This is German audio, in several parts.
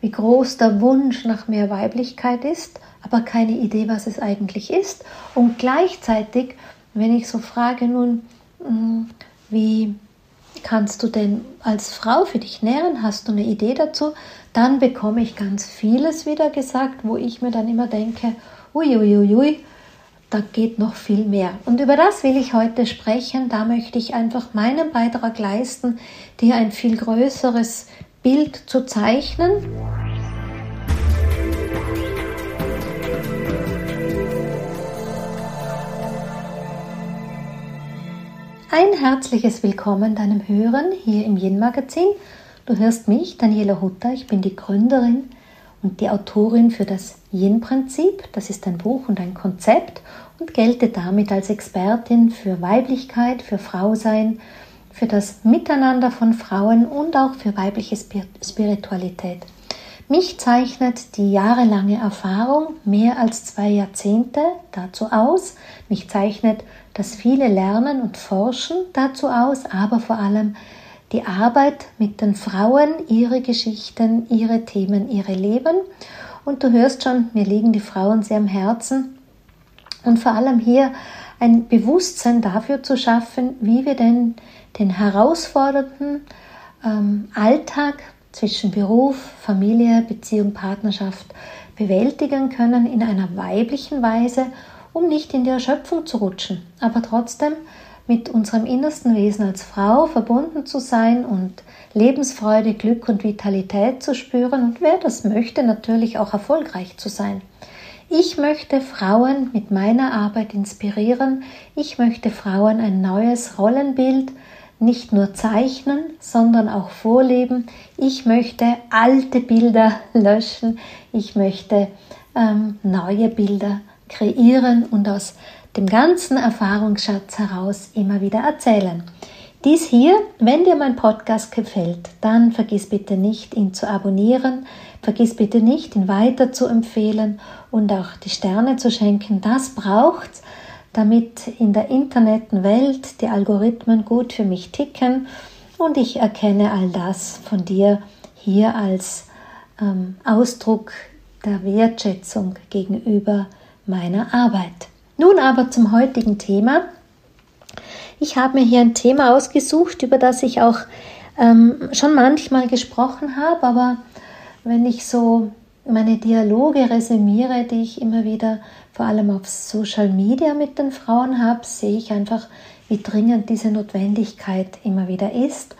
wie groß der Wunsch nach mehr Weiblichkeit ist, aber keine Idee, was es eigentlich ist. Und gleichzeitig, wenn ich so frage, nun, hm, wie kannst du denn als Frau für dich nähren? Hast du eine Idee dazu? Dann bekomme ich ganz vieles wieder gesagt, wo ich mir dann immer denke, uiuiui, ui, ui, da geht noch viel mehr. Und über das will ich heute sprechen. Da möchte ich einfach meinen Beitrag leisten, dir ein viel größeres Bild zu zeichnen. Ein herzliches Willkommen deinem Hören hier im Yin Magazin. Du hörst mich, Daniela Hutter. Ich bin die Gründerin und die Autorin für das Yin-Prinzip. Das ist ein Buch und ein Konzept und gelte damit als Expertin für Weiblichkeit, für Frausein, für das Miteinander von Frauen und auch für weibliche Spiritualität. Mich zeichnet die jahrelange Erfahrung, mehr als zwei Jahrzehnte, dazu aus. Mich zeichnet das viele Lernen und Forschen dazu aus, aber vor allem die Arbeit mit den Frauen, ihre Geschichten, ihre Themen, ihre Leben. Und du hörst schon, mir liegen die Frauen sehr am Herzen. Und vor allem hier ein Bewusstsein dafür zu schaffen, wie wir denn den herausfordernden ähm, Alltag zwischen Beruf, Familie, Beziehung, Partnerschaft bewältigen können in einer weiblichen Weise um nicht in die Erschöpfung zu rutschen, aber trotzdem mit unserem innersten Wesen als Frau verbunden zu sein und Lebensfreude, Glück und Vitalität zu spüren und wer das möchte, natürlich auch erfolgreich zu sein. Ich möchte Frauen mit meiner Arbeit inspirieren. Ich möchte Frauen ein neues Rollenbild nicht nur zeichnen, sondern auch vorleben. Ich möchte alte Bilder löschen. Ich möchte ähm, neue Bilder kreieren und aus dem ganzen Erfahrungsschatz heraus immer wieder erzählen. Dies hier, wenn dir mein Podcast gefällt, dann vergiss bitte nicht, ihn zu abonnieren, vergiss bitte nicht, ihn weiter zu empfehlen und auch die Sterne zu schenken. Das braucht's, damit in der Internetwelt die Algorithmen gut für mich ticken und ich erkenne all das von dir hier als ähm, Ausdruck der Wertschätzung gegenüber meiner Arbeit. Nun aber zum heutigen Thema. Ich habe mir hier ein Thema ausgesucht, über das ich auch ähm, schon manchmal gesprochen habe, aber wenn ich so meine Dialoge resümiere, die ich immer wieder vor allem auf Social Media mit den Frauen habe, sehe ich einfach, wie dringend diese Notwendigkeit immer wieder ist.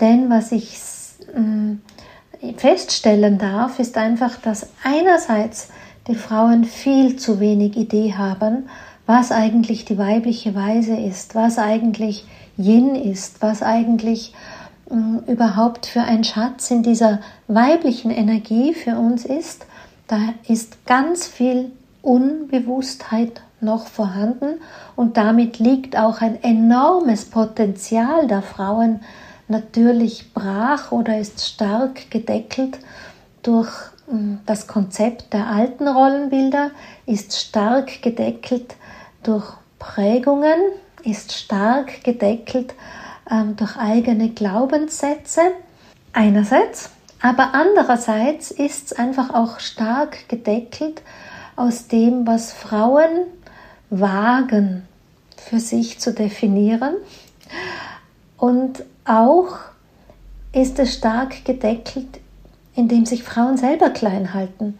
Denn was ich äh, feststellen darf, ist einfach, dass einerseits die Frauen viel zu wenig Idee haben, was eigentlich die weibliche Weise ist, was eigentlich Yin ist, was eigentlich überhaupt für ein Schatz in dieser weiblichen Energie für uns ist. Da ist ganz viel Unbewusstheit noch vorhanden und damit liegt auch ein enormes Potenzial der Frauen natürlich brach oder ist stark gedeckelt durch das Konzept der alten Rollenbilder ist stark gedeckelt durch Prägungen, ist stark gedeckelt ähm, durch eigene Glaubenssätze einerseits, aber andererseits ist es einfach auch stark gedeckelt aus dem, was Frauen wagen für sich zu definieren und auch ist es stark gedeckelt indem sich Frauen selber klein halten.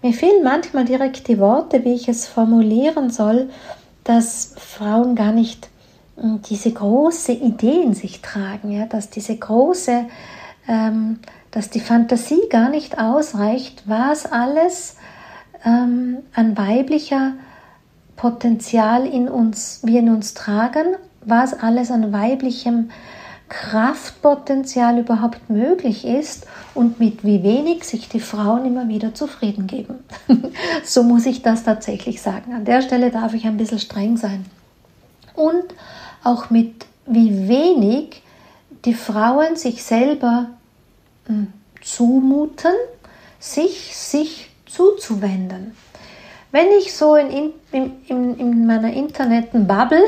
Mir fehlen manchmal direkt die Worte, wie ich es formulieren soll, dass Frauen gar nicht diese große Idee in sich tragen, ja, dass diese große, ähm, dass die Fantasie gar nicht ausreicht, was alles ähm, an weiblicher Potenzial in uns, wir in uns tragen, was alles an weiblichem Kraftpotenzial überhaupt möglich ist und mit wie wenig sich die Frauen immer wieder zufrieden geben. so muss ich das tatsächlich sagen. An der Stelle darf ich ein bisschen streng sein. Und auch mit wie wenig die Frauen sich selber hm, zumuten, sich sich zuzuwenden. Wenn ich so in, in, in, in meiner Interneten-Bubble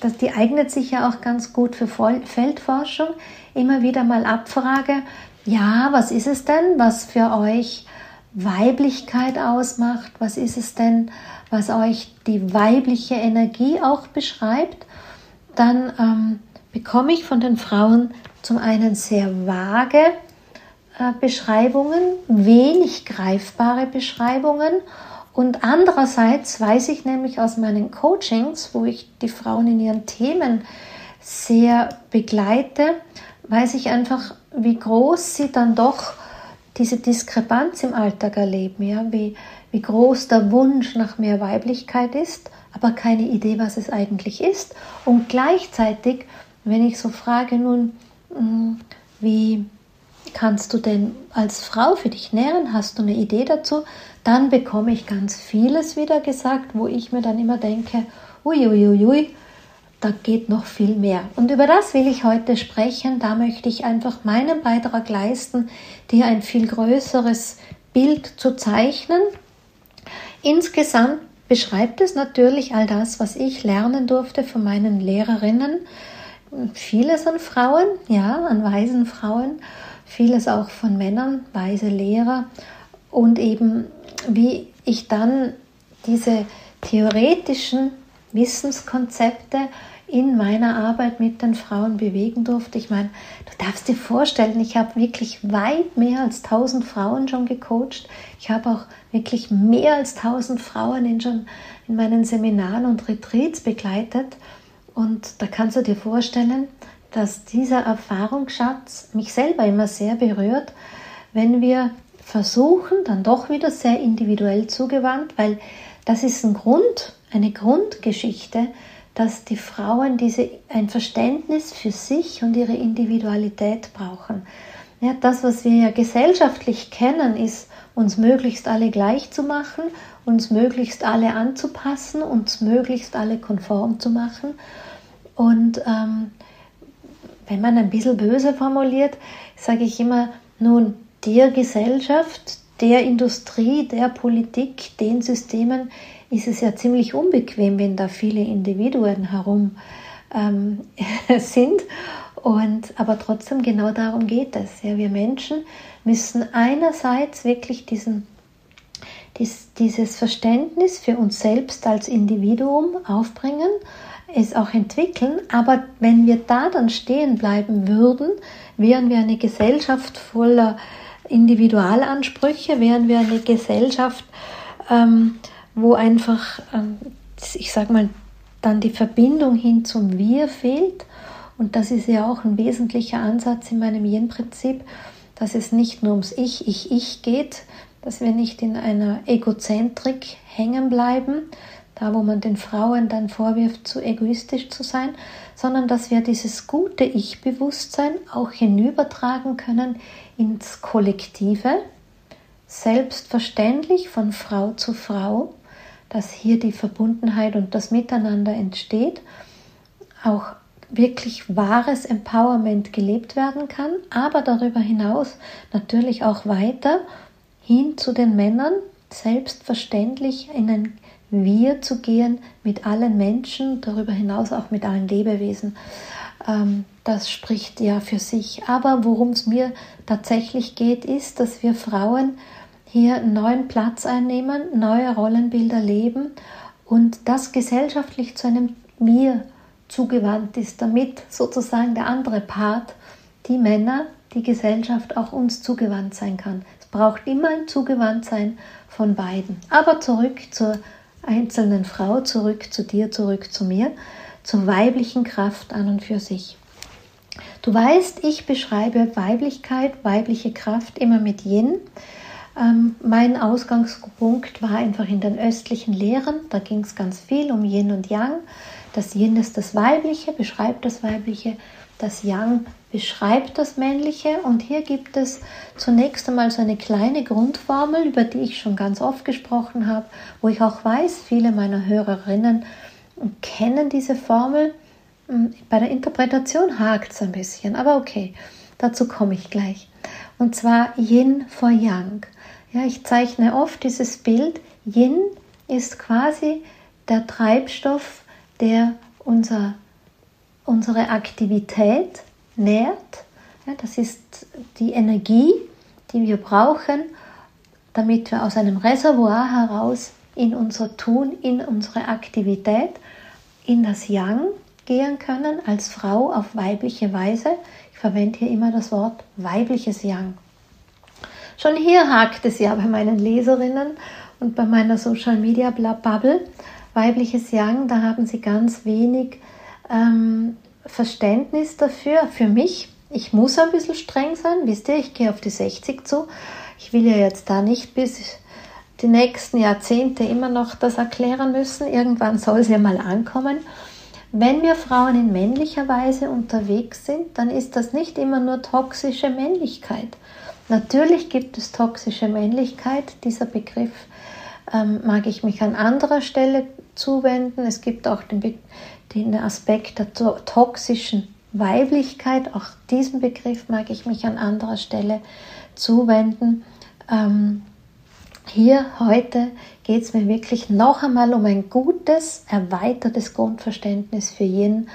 das, die eignet sich ja auch ganz gut für Feldforschung, immer wieder mal abfrage, ja, was ist es denn, was für euch Weiblichkeit ausmacht? Was ist es denn, was euch die weibliche Energie auch beschreibt? Dann ähm, bekomme ich von den Frauen zum einen sehr vage äh, Beschreibungen, wenig greifbare Beschreibungen und andererseits weiß ich nämlich aus meinen Coachings, wo ich die Frauen in ihren Themen sehr begleite, weiß ich einfach, wie groß sie dann doch diese Diskrepanz im Alltag erleben, ja, wie, wie groß der Wunsch nach mehr Weiblichkeit ist, aber keine Idee, was es eigentlich ist. Und gleichzeitig, wenn ich so frage, nun, hm, wie kannst du denn als Frau für dich nähren? Hast du eine Idee dazu? Dann bekomme ich ganz vieles wieder gesagt, wo ich mir dann immer denke, uiuiui, ui, ui, da geht noch viel mehr. Und über das will ich heute sprechen. Da möchte ich einfach meinen Beitrag leisten, dir ein viel größeres Bild zu zeichnen. Insgesamt beschreibt es natürlich all das, was ich lernen durfte von meinen Lehrerinnen. Vieles an Frauen, ja, an weisen Frauen, vieles auch von Männern, weise Lehrer und eben wie ich dann diese theoretischen Wissenskonzepte in meiner Arbeit mit den Frauen bewegen durfte. Ich meine, du darfst dir vorstellen, ich habe wirklich weit mehr als 1000 Frauen schon gecoacht. Ich habe auch wirklich mehr als 1000 Frauen in, schon in meinen Seminaren und Retreats begleitet. Und da kannst du dir vorstellen, dass dieser Erfahrungsschatz mich selber immer sehr berührt, wenn wir versuchen, dann doch wieder sehr individuell zugewandt, weil das ist ein Grund, eine Grundgeschichte, dass die Frauen diese, ein Verständnis für sich und ihre Individualität brauchen. Ja, das, was wir ja gesellschaftlich kennen, ist, uns möglichst alle gleich zu machen, uns möglichst alle anzupassen, uns möglichst alle konform zu machen. Und ähm, wenn man ein bisschen böse formuliert, sage ich immer, nun, der Gesellschaft, der Industrie, der Politik, den Systemen ist es ja ziemlich unbequem, wenn da viele Individuen herum ähm, sind. Und, aber trotzdem genau darum geht es. Ja, wir Menschen müssen einerseits wirklich diesen, dies, dieses Verständnis für uns selbst als Individuum aufbringen, es auch entwickeln, aber wenn wir da dann stehen bleiben würden, wären wir eine Gesellschaft voller Individualansprüche, wären wir eine Gesellschaft, ähm, wo einfach, ähm, ich sag mal, dann die Verbindung hin zum Wir fehlt. Und das ist ja auch ein wesentlicher Ansatz in meinem Yin-Prinzip, dass es nicht nur ums Ich, Ich, Ich geht, dass wir nicht in einer Egozentrik hängen bleiben, da wo man den Frauen dann vorwirft, zu egoistisch zu sein, sondern dass wir dieses gute Ich-Bewusstsein auch hinübertragen können ins Kollektive, selbstverständlich von Frau zu Frau, dass hier die Verbundenheit und das Miteinander entsteht, auch wirklich wahres Empowerment gelebt werden kann, aber darüber hinaus natürlich auch weiter hin zu den Männern, selbstverständlich in ein Wir zu gehen mit allen Menschen, darüber hinaus auch mit allen Lebewesen. Ähm, das spricht ja für sich. Aber worum es mir tatsächlich geht, ist, dass wir Frauen hier einen neuen Platz einnehmen, neue Rollenbilder leben und das gesellschaftlich zu einem Mir zugewandt ist, damit sozusagen der andere Part, die Männer, die Gesellschaft auch uns zugewandt sein kann. Es braucht immer ein Zugewandtsein von beiden. Aber zurück zur einzelnen Frau, zurück zu dir, zurück zu mir, zur weiblichen Kraft an und für sich. Du weißt, ich beschreibe Weiblichkeit, weibliche Kraft immer mit Yin. Ähm, mein Ausgangspunkt war einfach in den östlichen Lehren. Da ging es ganz viel um Yin und Yang. Das Yin ist das Weibliche, beschreibt das Weibliche. Das Yang beschreibt das Männliche. Und hier gibt es zunächst einmal so eine kleine Grundformel, über die ich schon ganz oft gesprochen habe, wo ich auch weiß, viele meiner Hörerinnen kennen diese Formel. Hm, bei der Interpretation hakt es ein bisschen, aber okay, dazu komme ich gleich. Und zwar Yin vor Yang. Ja, ich zeichne oft dieses Bild. Yin ist quasi der Treibstoff, der unser, unsere Aktivität nährt, Ja, das ist die Energie, die wir brauchen, damit wir aus einem Reservoir heraus in unser Tun, in unsere Aktivität, in das Yang gehen können, als Frau auf weibliche Weise. Ich verwende hier immer das Wort weibliches Yang. Schon hier hakt es ja bei meinen Leserinnen und bei meiner Social Media Bubble. Weibliches Yang, da haben sie ganz wenig ähm, Verständnis dafür. Für mich, ich muss ein bisschen streng sein, wisst ihr, ich gehe auf die 60 zu. Ich will ja jetzt da nicht bis die nächsten Jahrzehnte immer noch das erklären müssen. Irgendwann soll es ja mal ankommen. Wenn wir Frauen in männlicher Weise unterwegs sind, dann ist das nicht immer nur toxische Männlichkeit. Natürlich gibt es toxische Männlichkeit. Dieser Begriff ähm, mag ich mich an anderer Stelle zuwenden. Es gibt auch den, den Aspekt der to toxischen Weiblichkeit. Auch diesen Begriff mag ich mich an anderer Stelle zuwenden. Ähm, hier heute geht es mir wirklich noch einmal um ein gutes, erweitertes Grundverständnis für Yin,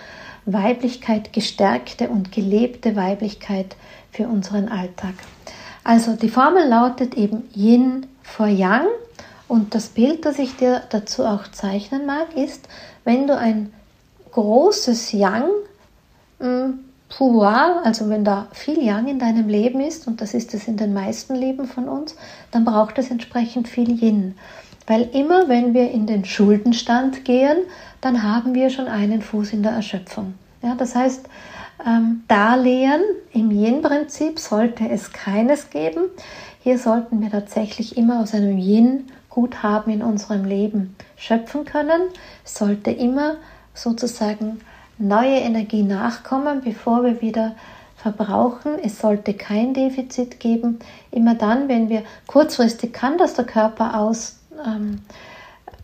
Weiblichkeit, gestärkte und gelebte Weiblichkeit für unseren Alltag. Also die Formel lautet eben Yin vor Yang und das Bild, das ich dir dazu auch zeichnen mag, ist, wenn du ein großes Yang hm, Pouvoir, also wenn da viel Yang in deinem Leben ist, und das ist es in den meisten Leben von uns, dann braucht es entsprechend viel Yin. Weil immer wenn wir in den Schuldenstand gehen, dann haben wir schon einen Fuß in der Erschöpfung. Ja, das heißt, ähm, Darlehen im Yin-Prinzip sollte es keines geben. Hier sollten wir tatsächlich immer aus einem Yin-Guthaben in unserem Leben schöpfen können. Es sollte immer sozusagen neue Energie nachkommen, bevor wir wieder verbrauchen. Es sollte kein Defizit geben. Immer dann, wenn wir kurzfristig kann das der Körper ausgleichen,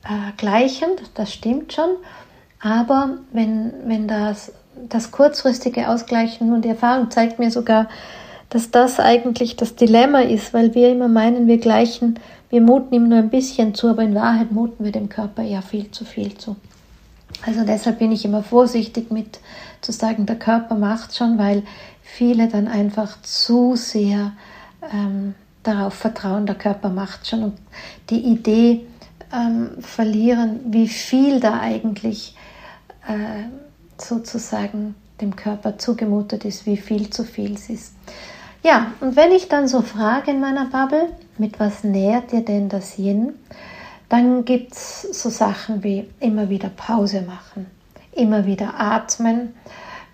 ähm, äh, das stimmt schon. Aber wenn, wenn das, das kurzfristige Ausgleichen und die Erfahrung zeigt mir sogar, dass das eigentlich das Dilemma ist, weil wir immer meinen, wir gleichen, wir muten ihm nur ein bisschen zu, aber in Wahrheit muten wir dem Körper ja viel zu viel zu. Also deshalb bin ich immer vorsichtig mit zu sagen, der Körper macht schon, weil viele dann einfach zu sehr ähm, darauf vertrauen, der Körper macht schon und die Idee ähm, verlieren, wie viel da eigentlich äh, sozusagen dem Körper zugemutet ist, wie viel zu viel es ist. Ja, und wenn ich dann so frage in meiner Bubble, mit was nährt dir denn das Yin? Dann gibt es so Sachen wie immer wieder Pause machen, immer wieder atmen,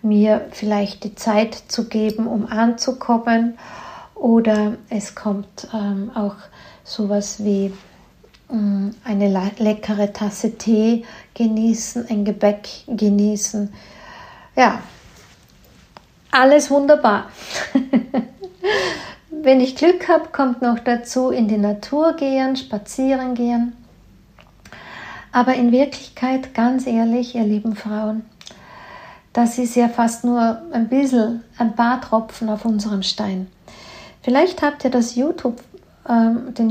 mir vielleicht die Zeit zu geben, um anzukommen. Oder es kommt ähm, auch sowas wie ähm, eine leckere Tasse Tee genießen, ein Gebäck genießen. Ja, alles wunderbar. Wenn ich Glück habe, kommt noch dazu in die Natur gehen, spazieren gehen. Aber in Wirklichkeit, ganz ehrlich, ihr lieben Frauen, das ist ja fast nur ein bisschen, ein paar Tropfen auf unserem Stein. Vielleicht habt ihr das YouTube, ähm, den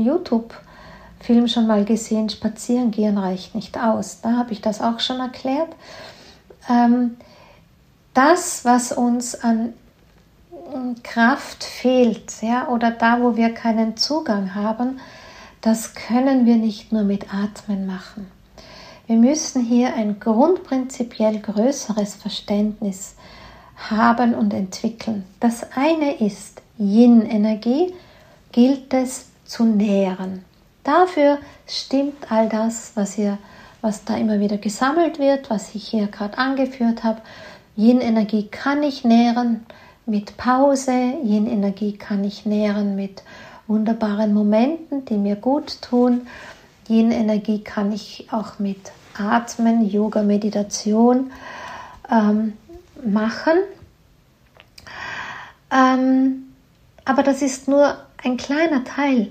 YouTube-Film schon mal gesehen, Spazieren gehen reicht nicht aus. Da habe ich das auch schon erklärt. Ähm, das, was uns an Kraft fehlt, ja, oder da, wo wir keinen Zugang haben, das können wir nicht nur mit Atmen machen. Wir müssen hier ein grundprinzipiell größeres Verständnis haben und entwickeln. Das eine ist Yin-Energie, gilt es zu nähren. Dafür stimmt all das, was, hier, was da immer wieder gesammelt wird, was ich hier gerade angeführt habe. Yin-Energie kann ich nähren mit Pause, Yin-Energie kann ich nähren mit wunderbaren Momenten, die mir gut tun. Yin-Energie kann ich auch mit Atmen, Yoga, Meditation ähm, machen. Ähm, aber das ist nur ein kleiner Teil,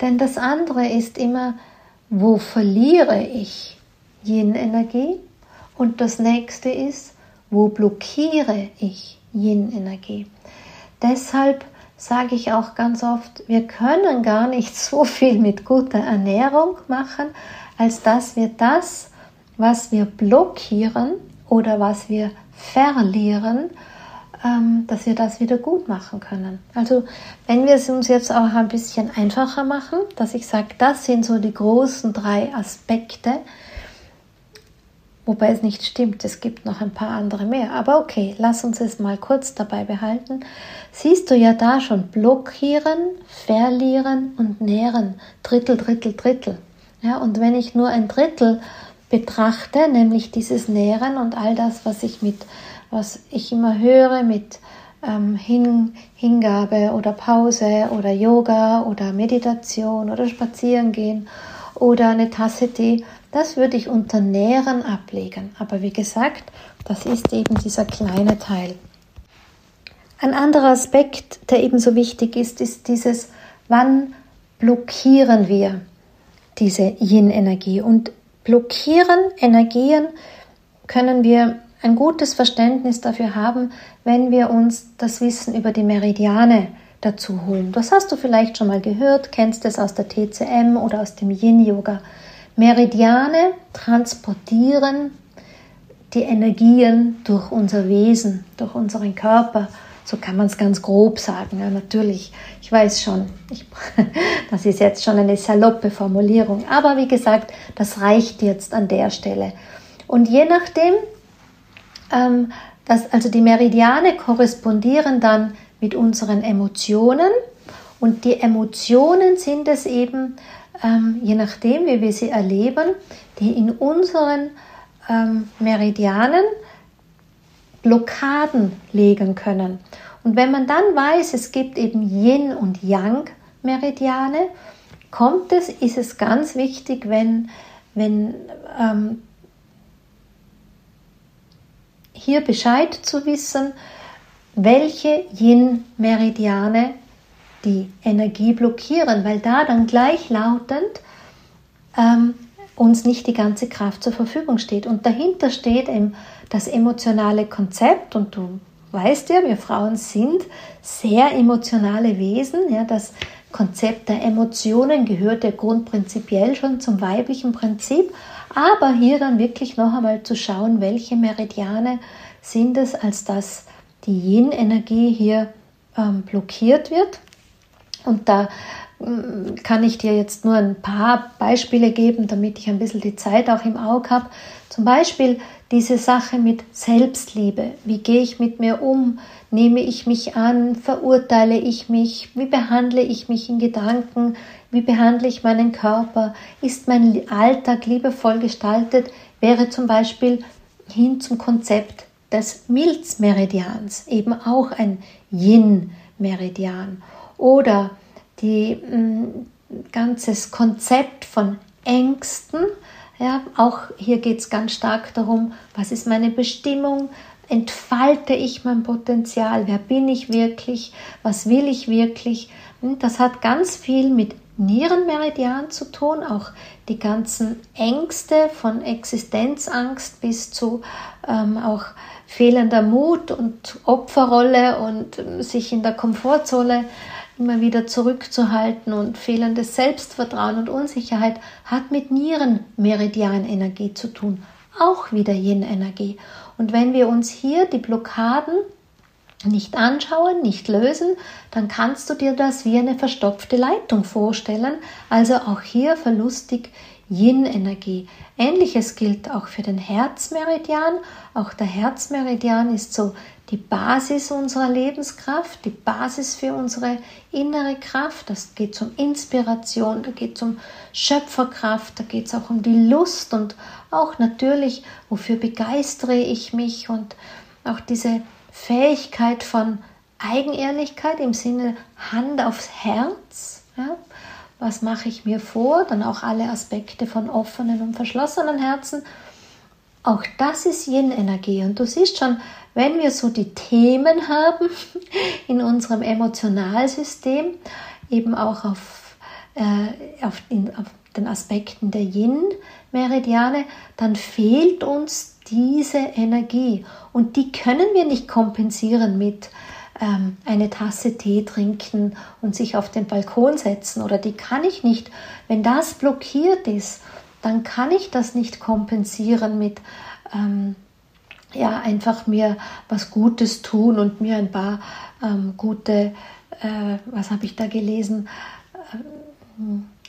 denn das andere ist immer, wo verliere ich Yin-Energie? Und das nächste ist, wo blockiere ich Yin-Energie? Deshalb sage ich auch ganz oft, wir können gar nicht so viel mit guter Ernährung machen, als dass wir das was wir blockieren oder was wir verlieren, dass wir das wieder gut machen können. Also wenn wir es uns jetzt auch ein bisschen einfacher machen, dass ich sage, das sind so die großen drei Aspekte, wobei es nicht stimmt, es gibt noch ein paar andere mehr. Aber okay, lass uns es mal kurz dabei behalten. Siehst du ja da schon blockieren, verlieren und nähren. Drittel, Drittel, Drittel. Ja, und wenn ich nur ein Drittel betrachte, nämlich dieses Nähren und all das, was ich mit was ich immer höre mit ähm, Hin Hingabe oder Pause oder Yoga oder Meditation oder Spazierengehen oder eine Tasse Tee, das würde ich unter Nähren ablegen. Aber wie gesagt, das ist eben dieser kleine Teil. Ein anderer Aspekt, der ebenso wichtig ist, ist dieses, wann blockieren wir diese Yin-Energie. Und blockieren Energien können wir ein gutes Verständnis dafür haben, wenn wir uns das Wissen über die Meridiane dazu holen. Das hast du vielleicht schon mal gehört, kennst es aus der TCM oder aus dem Yin-Yoga. Meridiane transportieren die Energien durch unser Wesen, durch unseren Körper. So kann man es ganz grob sagen. Ja, natürlich, ich weiß schon, ich, das ist jetzt schon eine saloppe Formulierung. Aber wie gesagt, das reicht jetzt an der Stelle. Und je nachdem, ähm, dass also die Meridiane korrespondieren dann mit unseren Emotionen und die Emotionen sind es eben, ähm, je nachdem, wie wir sie erleben, die in unseren ähm, Meridianen Blockaden legen können. Und wenn man dann weiß, es gibt eben Yin und Yang Meridiane, kommt es, ist es ganz wichtig, wenn, wenn ähm, hier Bescheid zu wissen, welche Yin-Meridiane die Energie blockieren, weil da dann gleichlautend ähm, uns nicht die ganze Kraft zur Verfügung steht. Und dahinter steht eben das emotionale Konzept und du weißt ja, wir Frauen sind sehr emotionale Wesen. Ja, das Konzept der Emotionen gehört ja grundprinzipiell schon zum weiblichen Prinzip. Aber hier dann wirklich noch einmal zu schauen, welche Meridiane sind es, als dass die Yin-Energie hier ähm, blockiert wird. Und da ähm, kann ich dir jetzt nur ein paar Beispiele geben, damit ich ein bisschen die Zeit auch im Auge habe. Zum Beispiel diese Sache mit Selbstliebe. Wie gehe ich mit mir um? Nehme ich mich an? Verurteile ich mich? Wie behandle ich mich in Gedanken? Wie behandle ich meinen Körper? Ist mein Alltag liebevoll gestaltet? Wäre zum Beispiel hin zum Konzept des Milzmeridians, eben auch ein Yin-Meridian. Oder die mm, ganzes Konzept von Ängsten. Ja, auch hier geht es ganz stark darum, was ist meine Bestimmung, entfalte ich mein Potenzial, wer bin ich wirklich, was will ich wirklich. Hm, das hat ganz viel mit Nierenmeridian zu tun, auch die ganzen Ängste von Existenzangst bis zu ähm, auch fehlender Mut und Opferrolle und ähm, sich in der Komfortzone immer wieder zurückzuhalten und fehlendes Selbstvertrauen und Unsicherheit hat mit Nierenmeridianenergie zu tun, auch wieder Yin-Energie. Und wenn wir uns hier die Blockaden nicht anschauen, nicht lösen, dann kannst du dir das wie eine verstopfte Leitung vorstellen. Also auch hier verlustig Yin-Energie. Ähnliches gilt auch für den Herzmeridian. Auch der Herzmeridian ist so die Basis unserer Lebenskraft, die Basis für unsere innere Kraft. Das geht um Inspiration, da geht es um Schöpferkraft, da geht es auch um die Lust und auch natürlich, wofür begeistere ich mich und auch diese Fähigkeit von Eigenehrlichkeit im Sinne Hand aufs Herz. Ja? Was mache ich mir vor? Dann auch alle Aspekte von offenen und verschlossenen Herzen. Auch das ist Yin-Energie. Und du siehst schon, wenn wir so die Themen haben in unserem Emotionalsystem, eben auch auf, äh, auf, in, auf den Aspekten der Yin-Meridiane, dann fehlt uns diese Energie. Und die können wir nicht kompensieren mit ähm, eine Tasse Tee trinken und sich auf den Balkon setzen. Oder die kann ich nicht, wenn das blockiert ist, dann kann ich das nicht kompensieren mit ähm, ja einfach mir was Gutes tun und mir ein paar ähm, gute, äh, was habe ich da gelesen, äh,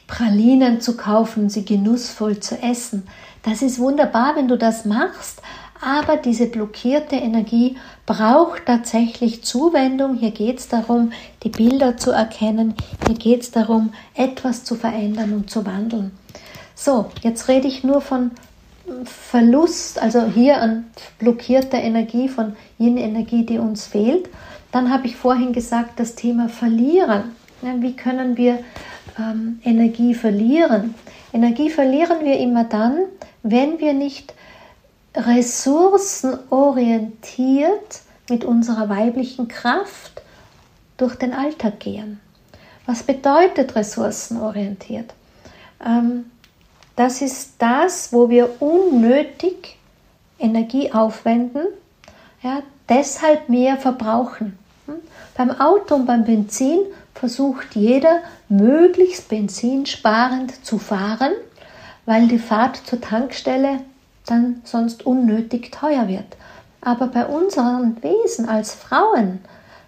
Pralinen zu kaufen, sie genussvoll zu essen. Das ist wunderbar, wenn du das machst, aber diese blockierte Energie braucht tatsächlich Zuwendung. Hier geht es darum, die Bilder zu erkennen. Hier geht es darum, etwas zu verändern und zu wandeln. So, jetzt rede ich nur von Verlust, also hier an blockierter Energie, von jener Energie, die uns fehlt. Dann habe ich vorhin gesagt, das Thema Verlieren. Wie können wir ähm, Energie verlieren? Energie verlieren wir immer dann, wenn wir nicht ressourcenorientiert mit unserer weiblichen Kraft durch den Alltag gehen. Was bedeutet ressourcenorientiert? Ähm, das ist das, wo wir unnötig Energie aufwenden, ja, deshalb mehr verbrauchen. Hm? Beim Auto und beim Benzin versucht jeder möglichst benzinsparend zu fahren, weil die Fahrt zur Tankstelle dann sonst unnötig teuer wird. Aber bei unseren Wesen als Frauen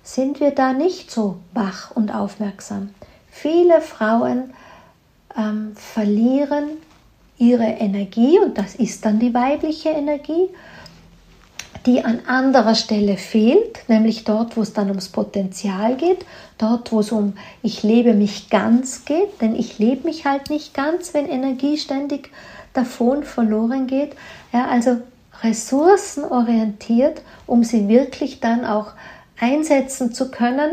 sind wir da nicht so wach und aufmerksam. Viele Frauen ähm, verlieren ihre Energie, und das ist dann die weibliche Energie, die an anderer Stelle fehlt, nämlich dort, wo es dann ums Potenzial geht, dort, wo es um ich lebe mich ganz geht, denn ich lebe mich halt nicht ganz, wenn Energie ständig davon verloren geht. Ja, also ressourcenorientiert, um sie wirklich dann auch einsetzen zu können,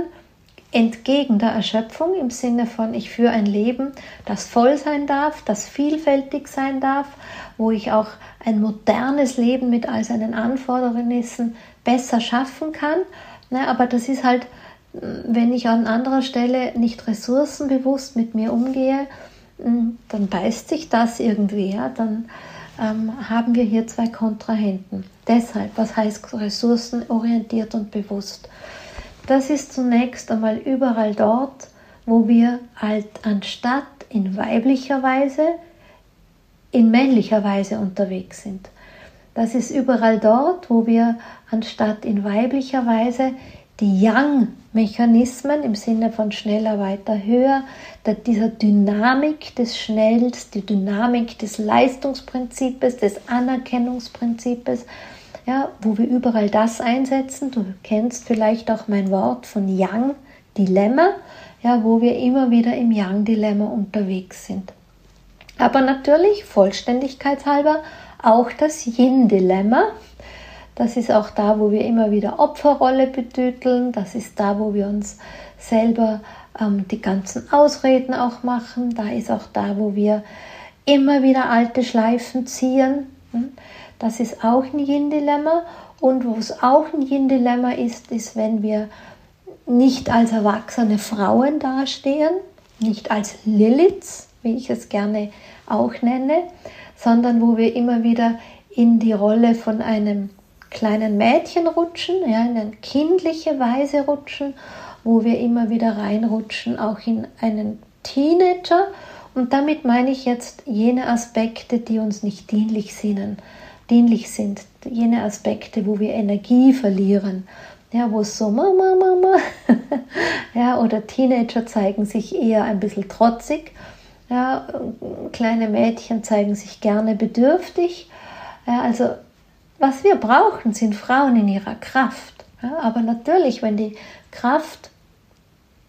entgegen der Erschöpfung im Sinne von, ich führe ein Leben, das voll sein darf, das vielfältig sein darf, wo ich auch ein modernes Leben mit all seinen Anfordernissen besser schaffen kann. Ne, aber das ist halt, wenn ich an anderer Stelle nicht ressourcenbewusst mit mir umgehe, hm, dann beißt sich das irgendwie, ja, dann ähm, haben wir hier zwei Kontrahenten. Deshalb, was heißt ressourcenorientiert und bewusst? Das ist zunächst einmal überall dort, wo wir halt anstatt in weiblicher Weise in männlicher Weise unterwegs sind. Das ist überall dort, wo wir anstatt in weiblicher Weise die Yang-Mechanismen im Sinne von schneller, weiter, höher, dieser Dynamik des Schnells, die Dynamik des Leistungsprinzips, des Anerkennungsprinzips, ja, wo wir überall das einsetzen. Du kennst vielleicht auch mein Wort von Yang-Dilemma, ja, wo wir immer wieder im Yang-Dilemma unterwegs sind. Aber natürlich, vollständigkeitshalber, auch das Yin-Dilemma, das ist auch da, wo wir immer wieder Opferrolle betüteln. Das ist da, wo wir uns selber ähm, die ganzen Ausreden auch machen. Da ist auch da, wo wir immer wieder alte Schleifen ziehen. Hm? Das ist auch ein Yin-Dilemma. Und wo es auch ein Yin-Dilemma ist, ist, wenn wir nicht als erwachsene Frauen dastehen, nicht als Liliths, wie ich es gerne auch nenne, sondern wo wir immer wieder in die Rolle von einem kleinen Mädchen rutschen, ja, in eine kindliche Weise rutschen, wo wir immer wieder reinrutschen, auch in einen Teenager. Und damit meine ich jetzt jene Aspekte, die uns nicht dienlich sind, dienlich sind, jene Aspekte, wo wir Energie verlieren, ja, wo es so Mama, Mama, ja, oder Teenager zeigen sich eher ein bisschen trotzig, ja, kleine Mädchen zeigen sich gerne bedürftig, ja, also was wir brauchen, sind Frauen in ihrer Kraft. Ja, aber natürlich, wenn die Kraft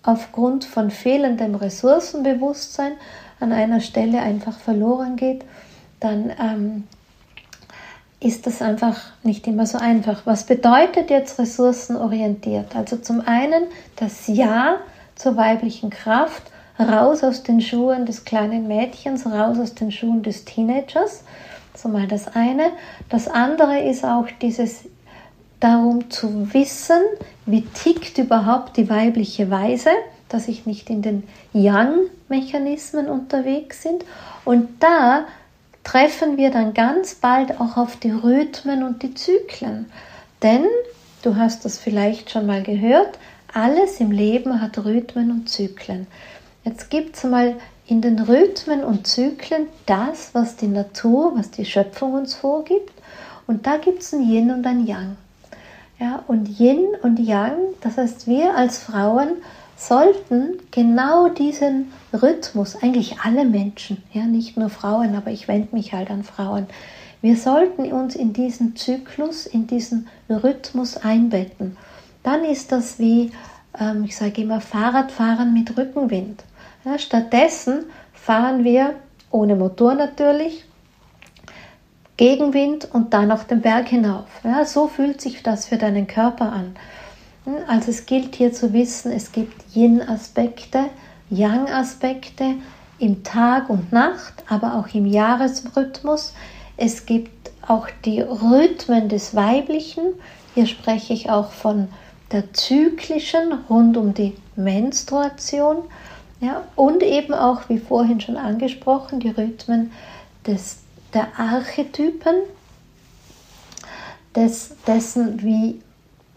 aufgrund von fehlendem Ressourcenbewusstsein an einer Stelle einfach verloren geht, dann ähm, ist das einfach nicht immer so einfach. Was bedeutet jetzt ressourcenorientiert? Also zum einen das Ja zur weiblichen Kraft, raus aus den Schuhen des kleinen Mädchens, raus aus den Schuhen des Teenagers so mal das eine. Das andere ist auch dieses darum zu wissen, wie tickt überhaupt die weibliche Weise, dass ich nicht in den Yang-Mechanismen unterwegs sind. Und da treffen wir dann ganz bald auch auf die Rhythmen und die Zyklen. Denn, du hast das vielleicht schon mal gehört, alles im Leben hat Rhythmen und Zyklen. Jetzt gibt es mal in den Rhythmen und Zyklen das, was die Natur, was die Schöpfung uns vorgibt. Und da gibt es ein Yin und ein Yang. Ja, und Yin und Yang, das heißt, wir als Frauen sollten genau diesen Rhythmus, eigentlich alle Menschen, ja, nicht nur Frauen, aber ich wende mich halt an Frauen, wir sollten uns in diesen Zyklus, in diesen Rhythmus einbetten. Dann ist das wie, ähm, ich sage immer, Fahrradfahren mit Rückenwind. Ja, stattdessen fahren wir ohne Motor natürlich, Gegenwind und dann auf den Berg hinauf. Ja, so fühlt sich das für deinen Körper an. Also es gilt hier zu wissen, es gibt Yin-Aspekte, Yang-Aspekte im Tag und Nacht, aber auch im Jahresrhythmus. Es gibt auch die Rhythmen des Weiblichen. Hier spreche ich auch von der zyklischen rund um die Menstruation. Ja, und eben auch, wie vorhin schon angesprochen, die Rhythmen des, der Archetypen, des, dessen, wie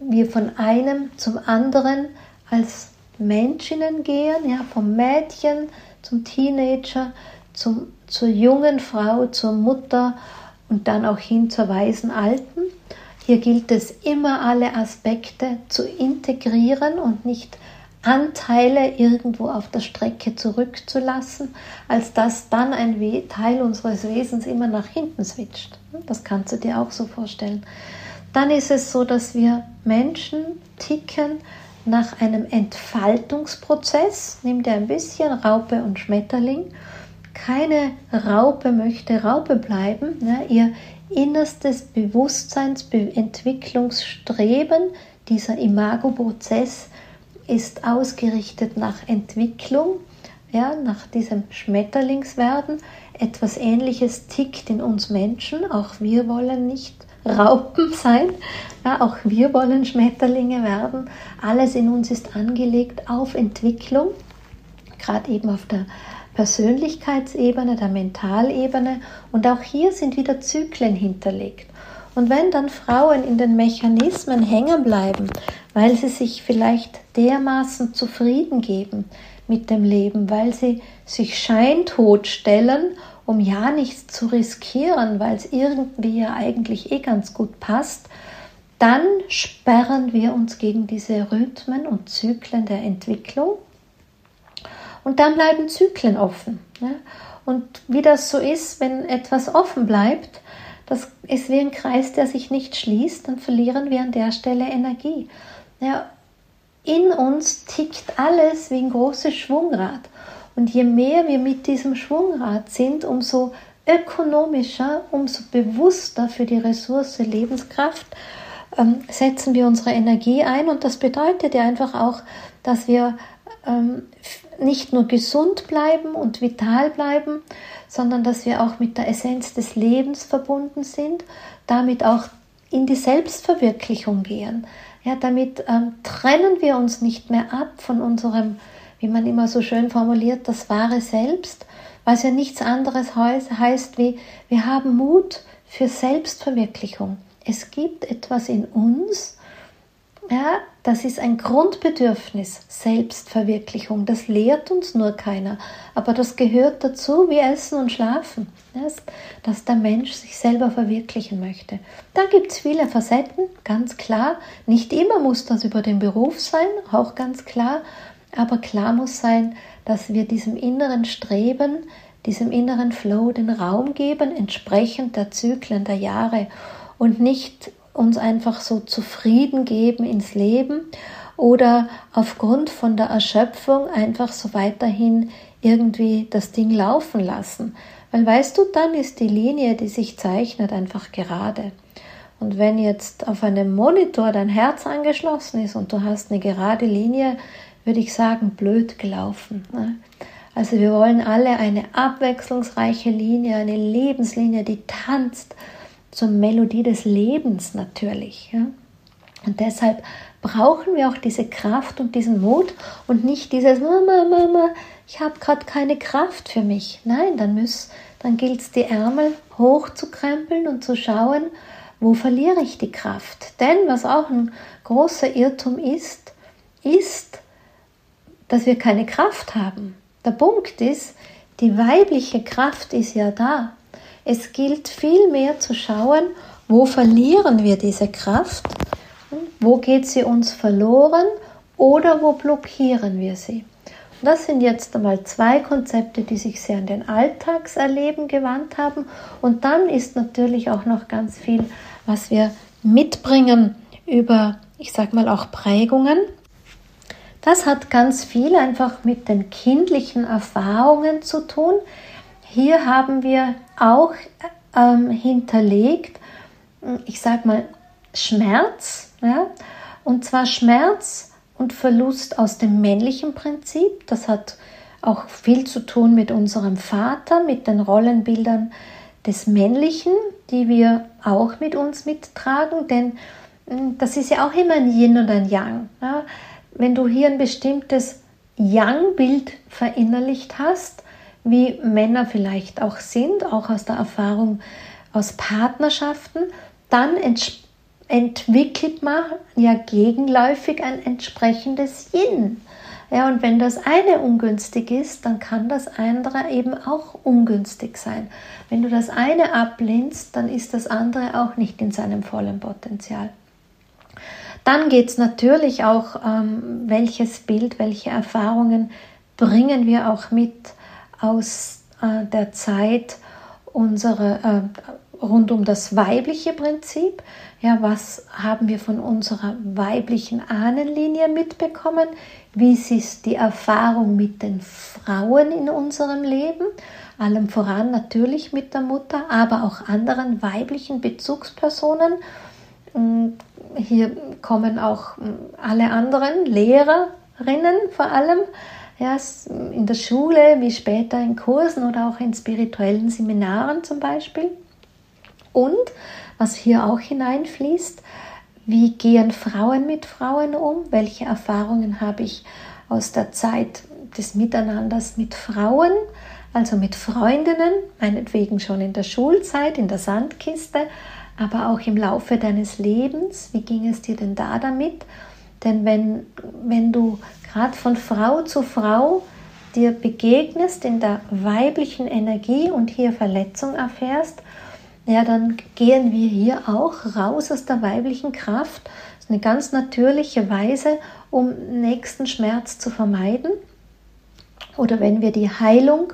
wir von einem zum anderen als Menschinnen gehen, ja, vom Mädchen zum Teenager, zum, zur jungen Frau, zur Mutter und dann auch hin zur weisen Alten. Hier gilt es immer alle Aspekte zu integrieren und nicht Anteile irgendwo auf der Strecke zurückzulassen, als dass dann ein Teil unseres Wesens immer nach hinten switcht. Das kannst du dir auch so vorstellen. Dann ist es so, dass wir Menschen ticken nach einem Entfaltungsprozess. Nimm dir ein bisschen Raupe und Schmetterling. Keine Raupe möchte Raupe bleiben. Ja, ihr innerstes Bewusstseinsentwicklungsstreben, dieser Imago-Prozess, ist ausgerichtet nach Entwicklung, ja, nach diesem Schmetterlingswerden. Etwas Ähnliches tickt in uns Menschen. Auch wir wollen nicht Raupen sein. Ja, auch wir wollen Schmetterlinge werden. Alles in uns ist angelegt auf Entwicklung, gerade eben auf der Persönlichkeitsebene, der Mentalebene. Und auch hier sind wieder Zyklen hinterlegt. Und wenn dann Frauen in den Mechanismen hängen bleiben, weil sie sich vielleicht dermaßen zufrieden geben mit dem Leben, weil sie sich scheintot stellen, um ja nichts zu riskieren, weil es irgendwie ja eigentlich eh ganz gut passt, dann sperren wir uns gegen diese Rhythmen und Zyklen der Entwicklung und dann bleiben Zyklen offen. Und wie das so ist, wenn etwas offen bleibt, das ist wie ein Kreis, der sich nicht schließt, dann verlieren wir an der Stelle Energie. Ja, in uns tickt alles wie ein großes Schwungrad. Und je mehr wir mit diesem Schwungrad sind, umso ökonomischer, umso bewusster für die Ressource Lebenskraft ähm, setzen wir unsere Energie ein. Und das bedeutet ja einfach auch, dass wir ähm, nicht nur gesund bleiben und vital bleiben, sondern dass wir auch mit der Essenz des Lebens verbunden sind, damit auch in die Selbstverwirklichung gehen. Ja, damit ähm, trennen wir uns nicht mehr ab von unserem, wie man immer so schön formuliert, das wahre Selbst, was ja nichts anderes heißt, heißt wie wir haben Mut für Selbstverwirklichung. Es gibt etwas in uns, ja, das ist ein Grundbedürfnis, Selbstverwirklichung. Das lehrt uns nur keiner, aber das gehört dazu wie Essen und Schlafen, dass der Mensch sich selber verwirklichen möchte. Da gibt es viele Facetten, ganz klar. Nicht immer muss das über den Beruf sein, auch ganz klar, aber klar muss sein, dass wir diesem inneren Streben, diesem inneren Flow den Raum geben, entsprechend der Zyklen der Jahre und nicht uns einfach so zufrieden geben ins Leben oder aufgrund von der Erschöpfung einfach so weiterhin irgendwie das Ding laufen lassen. Weil weißt du, dann ist die Linie, die sich zeichnet, einfach gerade. Und wenn jetzt auf einem Monitor dein Herz angeschlossen ist und du hast eine gerade Linie, würde ich sagen, blöd gelaufen. Ne? Also wir wollen alle eine abwechslungsreiche Linie, eine Lebenslinie, die tanzt, zur Melodie des Lebens natürlich. Ja? Und deshalb brauchen wir auch diese Kraft und diesen Mut und nicht dieses Mama, Mama, ich habe gerade keine Kraft für mich. Nein, dann, dann gilt es, die Ärmel hochzukrempeln und zu schauen, wo verliere ich die Kraft. Denn was auch ein großer Irrtum ist, ist, dass wir keine Kraft haben. Der Punkt ist, die weibliche Kraft ist ja da. Es gilt vielmehr zu schauen, wo verlieren wir diese Kraft? Wo geht sie uns verloren oder wo blockieren wir sie? Das sind jetzt einmal zwei Konzepte, die sich sehr an den Alltagserleben gewandt haben. Und dann ist natürlich auch noch ganz viel, was wir mitbringen über, ich sag mal, auch Prägungen. Das hat ganz viel einfach mit den kindlichen Erfahrungen zu tun. Hier haben wir auch ähm, hinterlegt, ich sag mal, Schmerz, ja? und zwar Schmerz und Verlust aus dem männlichen Prinzip. Das hat auch viel zu tun mit unserem Vater, mit den Rollenbildern des Männlichen, die wir auch mit uns mittragen, denn hm, das ist ja auch immer ein Yin und ein Yang. Ja? Wenn du hier ein bestimmtes Yang-Bild verinnerlicht hast, wie Männer vielleicht auch sind, auch aus der Erfahrung aus Partnerschaften, dann entwickelt man ja gegenläufig ein entsprechendes Yin. Ja, und wenn das eine ungünstig ist, dann kann das andere eben auch ungünstig sein. Wenn du das eine ablehnst, dann ist das andere auch nicht in seinem vollen Potenzial. Dann geht es natürlich auch, ähm, welches Bild, welche Erfahrungen bringen wir auch mit aus äh, der Zeit unserer, äh, rund um das weibliche Prinzip. Ja, was haben wir von unserer weiblichen Ahnenlinie mitbekommen? Wie ist die Erfahrung mit den Frauen in unserem Leben? Allem voran natürlich mit der Mutter, aber auch anderen weiblichen Bezugspersonen. Und hier kommen auch hm, alle anderen Lehrerinnen vor allem ja, in der Schule wie später in Kursen oder auch in spirituellen Seminaren zum Beispiel. Und was hier auch hineinfließt, wie gehen Frauen mit Frauen um? Welche Erfahrungen habe ich aus der Zeit des Miteinanders mit Frauen, also mit Freundinnen, meinetwegen schon in der Schulzeit, in der Sandkiste, aber auch im Laufe deines Lebens. Wie ging es dir denn da damit? Denn wenn, wenn du gerade von Frau zu Frau dir begegnest in der weiblichen Energie und hier Verletzung erfährst, ja, dann gehen wir hier auch raus aus der weiblichen Kraft. Das ist eine ganz natürliche Weise, um nächsten Schmerz zu vermeiden. Oder wenn wir die Heilung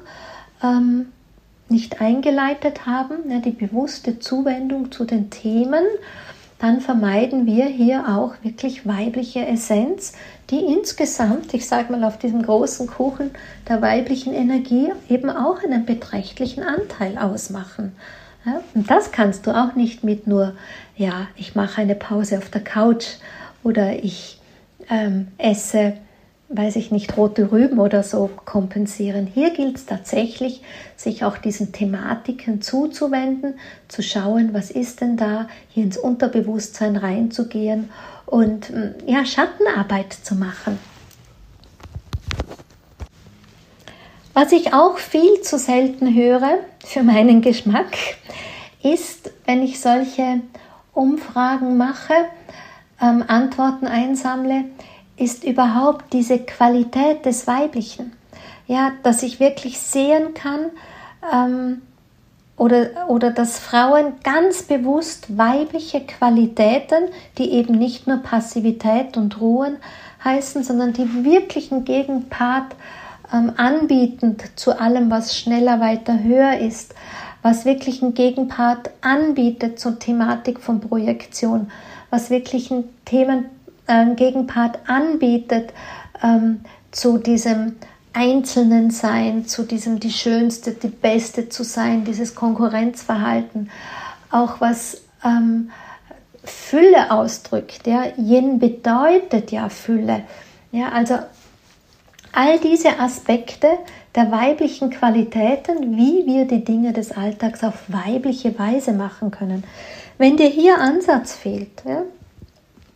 ähm, nicht eingeleitet haben, ja, die bewusste Zuwendung zu den Themen, dann vermeiden wir hier auch wirklich weibliche Essenz, die insgesamt, ich sage mal, auf diesem großen Kuchen der weiblichen Energie eben auch einen beträchtlichen Anteil ausmachen. Ja, und das kannst du auch nicht mit nur, ja, ich mache eine Pause auf der Couch oder ich ähm, esse, weiß ich nicht, rote Rüben oder so kompensieren. Hier gilt es tatsächlich, sich auch diesen Thematiken zuzuwenden, zu schauen, was ist denn da, hier ins Unterbewusstsein reinzugehen und mm, ja, Schattenarbeit zu machen. Was ich auch viel zu selten höre für meinen Geschmack, ist, wenn ich solche Umfragen mache, ähm, Antworten einsammle, ist überhaupt diese Qualität des Weiblichen. Ja, dass ich wirklich sehen kann, ähm, oder, oder dass Frauen ganz bewusst weibliche Qualitäten, die eben nicht nur Passivität und Ruhen heißen, sondern die wirklichen Gegenpart ähm, anbietend zu allem, was schneller, weiter, höher ist, was wirklich einen Gegenpart anbietet zur Thematik von Projektion, was wirklich einen Themen, äh, Gegenpart anbietet ähm, zu diesem einzelnen Sein, zu diesem die Schönste, die Beste zu sein, dieses Konkurrenzverhalten, auch was ähm, Fülle ausdrückt. Ja? Yin bedeutet ja Fülle. Ja, also all diese Aspekte der weiblichen Qualitäten, wie wir die Dinge des Alltags auf weibliche Weise machen können. Wenn dir hier Ansatz fehlt, ja,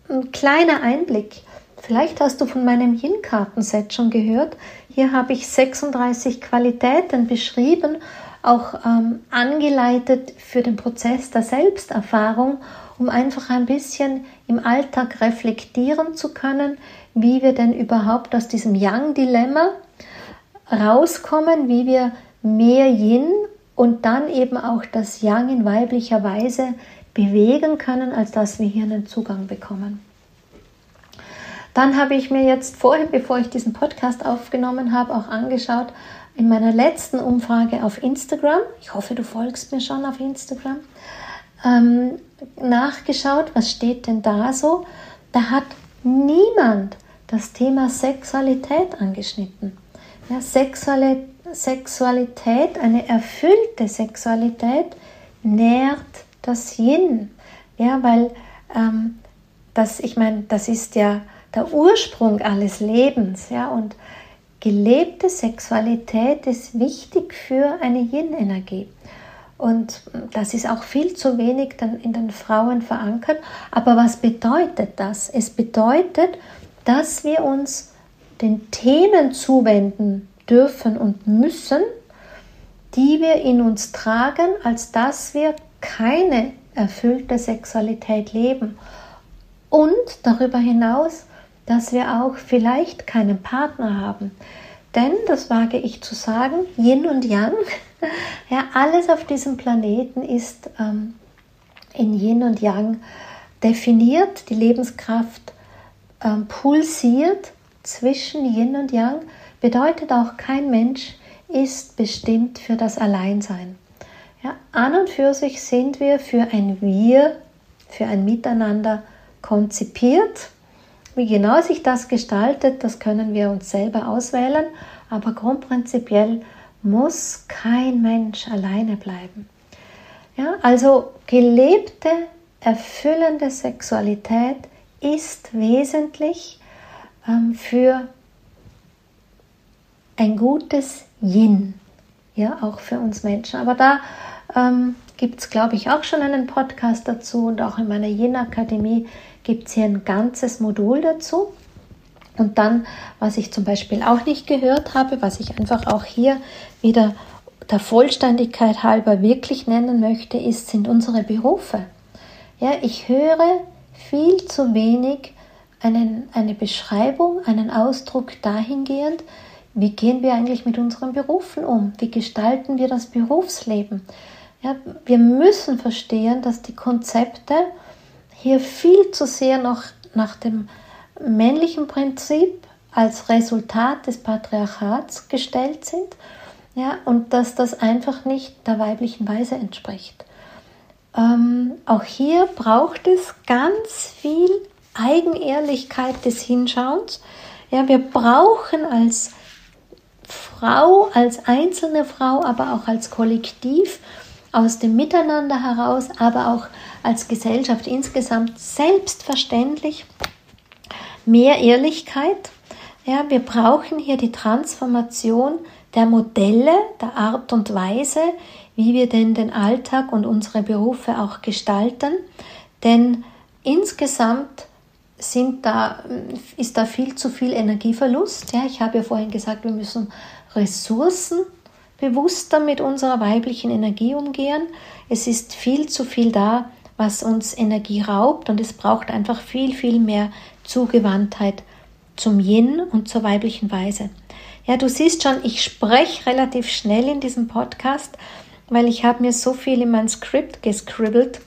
ein kleiner Einblick, vielleicht hast du von meinem Yin-Kartenset schon gehört, hier habe ich 36 Qualitäten beschrieben, auch ähm, angeleitet für den Prozess der Selbsterfahrung, um einfach ein bisschen im Alltag reflektieren zu können, wie wir denn überhaupt aus diesem Yang-Dilemma rauskommen, wie wir mehr Yin und dann eben auch das Yang in weiblicher Weise bewegen können, als dass wir hier einen Zugang bekommen. Dann habe ich mir jetzt vorhin, bevor ich diesen Podcast aufgenommen habe, auch angeschaut, in meiner letzten Umfrage auf Instagram, ich hoffe, du folgst mir schon auf Instagram, ähm, nachgeschaut, was steht denn da so. Da hat niemand das Thema Sexualität angeschnitten. Ja, Sexualität, Sexualität, eine erfüllte Sexualität nährt das Yin. Ja, weil ähm, das, ich meine, das ist ja der Ursprung alles Lebens. Ja, und gelebte Sexualität ist wichtig für eine Yin-Energie. Und das ist auch viel zu wenig dann in den Frauen verankert. Aber was bedeutet das? Es bedeutet, dass wir uns den Themen zuwenden dürfen und müssen, die wir in uns tragen, als dass wir keine erfüllte Sexualität leben. Und darüber hinaus, dass wir auch vielleicht keinen Partner haben. Denn, das wage ich zu sagen, Yin und Yang, ja, alles auf diesem Planeten ist ähm, in Yin und Yang definiert, die Lebenskraft ähm, pulsiert zwischen Yin und Yang, bedeutet auch, kein Mensch ist bestimmt für das Alleinsein. Ja, an und für sich sind wir für ein Wir, für ein Miteinander konzipiert wie genau sich das gestaltet, das können wir uns selber auswählen, aber grundprinzipiell muss kein Mensch alleine bleiben. Ja, also gelebte, erfüllende Sexualität ist wesentlich ähm, für ein gutes Yin, ja, auch für uns Menschen. Aber da ähm, gibt es, glaube ich, auch schon einen Podcast dazu und auch in meiner Yin-Akademie gibt es hier ein ganzes Modul dazu. Und dann, was ich zum Beispiel auch nicht gehört habe, was ich einfach auch hier wieder der Vollständigkeit halber wirklich nennen möchte, ist, sind unsere Berufe. Ja, ich höre viel zu wenig einen, eine Beschreibung, einen Ausdruck dahingehend, wie gehen wir eigentlich mit unseren Berufen um? Wie gestalten wir das Berufsleben? Ja, wir müssen verstehen, dass die Konzepte hier viel zu sehr noch nach dem männlichen Prinzip als Resultat des Patriarchats gestellt sind ja, und dass das einfach nicht der weiblichen Weise entspricht. Ähm, auch hier braucht es ganz viel Eigenehrlichkeit des Hinschauens. Ja, wir brauchen als Frau, als einzelne Frau, aber auch als Kollektiv aus dem Miteinander heraus, aber auch als Gesellschaft insgesamt selbstverständlich mehr Ehrlichkeit. Ja, wir brauchen hier die Transformation der Modelle, der Art und Weise, wie wir denn den Alltag und unsere Berufe auch gestalten. Denn insgesamt sind da, ist da viel zu viel Energieverlust. Ja, ich habe ja vorhin gesagt, wir müssen Ressourcen bewusster mit unserer weiblichen Energie umgehen. Es ist viel zu viel da, was uns Energie raubt und es braucht einfach viel, viel mehr Zugewandtheit zum Yin und zur weiblichen Weise. Ja, du siehst schon, ich spreche relativ schnell in diesem Podcast, weil ich habe mir so viel in mein Skript gescribbelt,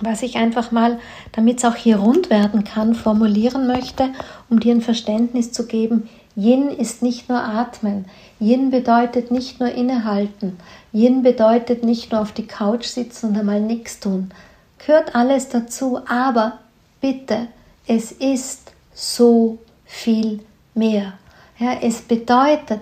was ich einfach mal, damit es auch hier rund werden kann, formulieren möchte, um dir ein Verständnis zu geben. Yin ist nicht nur Atmen. Yin bedeutet nicht nur innehalten. Yin bedeutet nicht nur auf die Couch sitzen und einmal nichts tun, gehört alles dazu, aber bitte, es ist so viel mehr. Ja, es bedeutet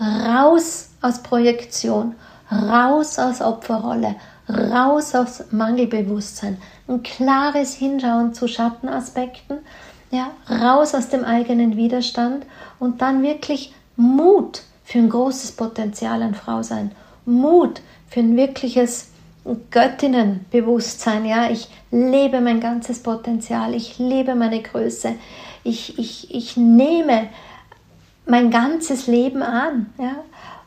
raus aus Projektion, raus aus Opferrolle, raus aus Mangelbewusstsein, ein klares Hinschauen zu Schattenaspekten, ja, raus aus dem eigenen Widerstand und dann wirklich Mut für ein großes Potenzial an Frau sein, Mut für ein wirkliches Göttinnenbewusstsein, ja, ich lebe mein ganzes Potenzial, ich lebe meine Größe, ich, ich, ich nehme mein ganzes Leben an, ja,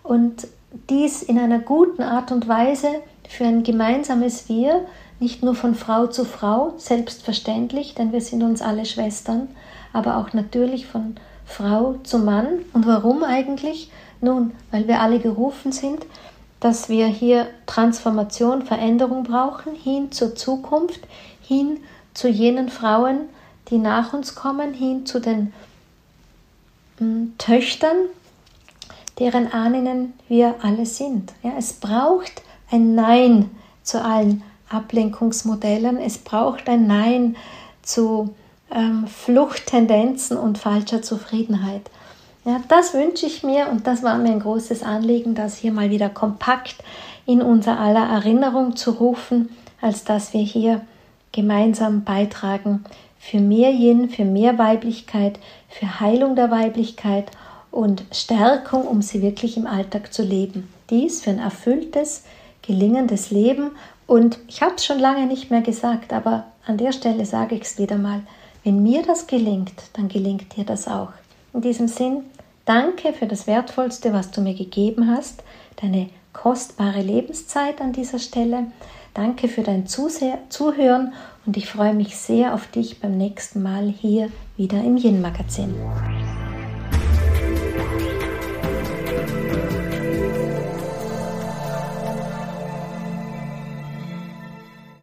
und dies in einer guten Art und Weise für ein gemeinsames Wir, nicht nur von Frau zu Frau, selbstverständlich, denn wir sind uns alle Schwestern, aber auch natürlich von Frau zu Mann. Und warum eigentlich? Nun, weil wir alle gerufen sind, dass wir hier Transformation, Veränderung brauchen, hin zur Zukunft, hin zu jenen Frauen, die nach uns kommen, hin zu den hm, Töchtern, deren Ahnen wir alle sind. Ja, es braucht ein Nein zu allen Ablenkungsmodellen. Es braucht ein Nein zu ähm, Fluchttendenzen und falscher Zufriedenheit. Ja, das wünsche ich mir und das war mir ein großes Anliegen, das hier mal wieder kompakt in unser aller Erinnerung zu rufen, als dass wir hier gemeinsam beitragen für mehr Yin, für mehr Weiblichkeit, für Heilung der Weiblichkeit und Stärkung, um sie wirklich im Alltag zu leben. Dies für ein erfülltes, gelingendes Leben. Und ich habe es schon lange nicht mehr gesagt, aber an der Stelle sage ich es wieder mal. Wenn mir das gelingt, dann gelingt dir das auch. In diesem Sinn, danke für das Wertvollste, was du mir gegeben hast, deine kostbare Lebenszeit an dieser Stelle. Danke für dein Zuhören und ich freue mich sehr auf dich beim nächsten Mal hier wieder im Yin Magazin.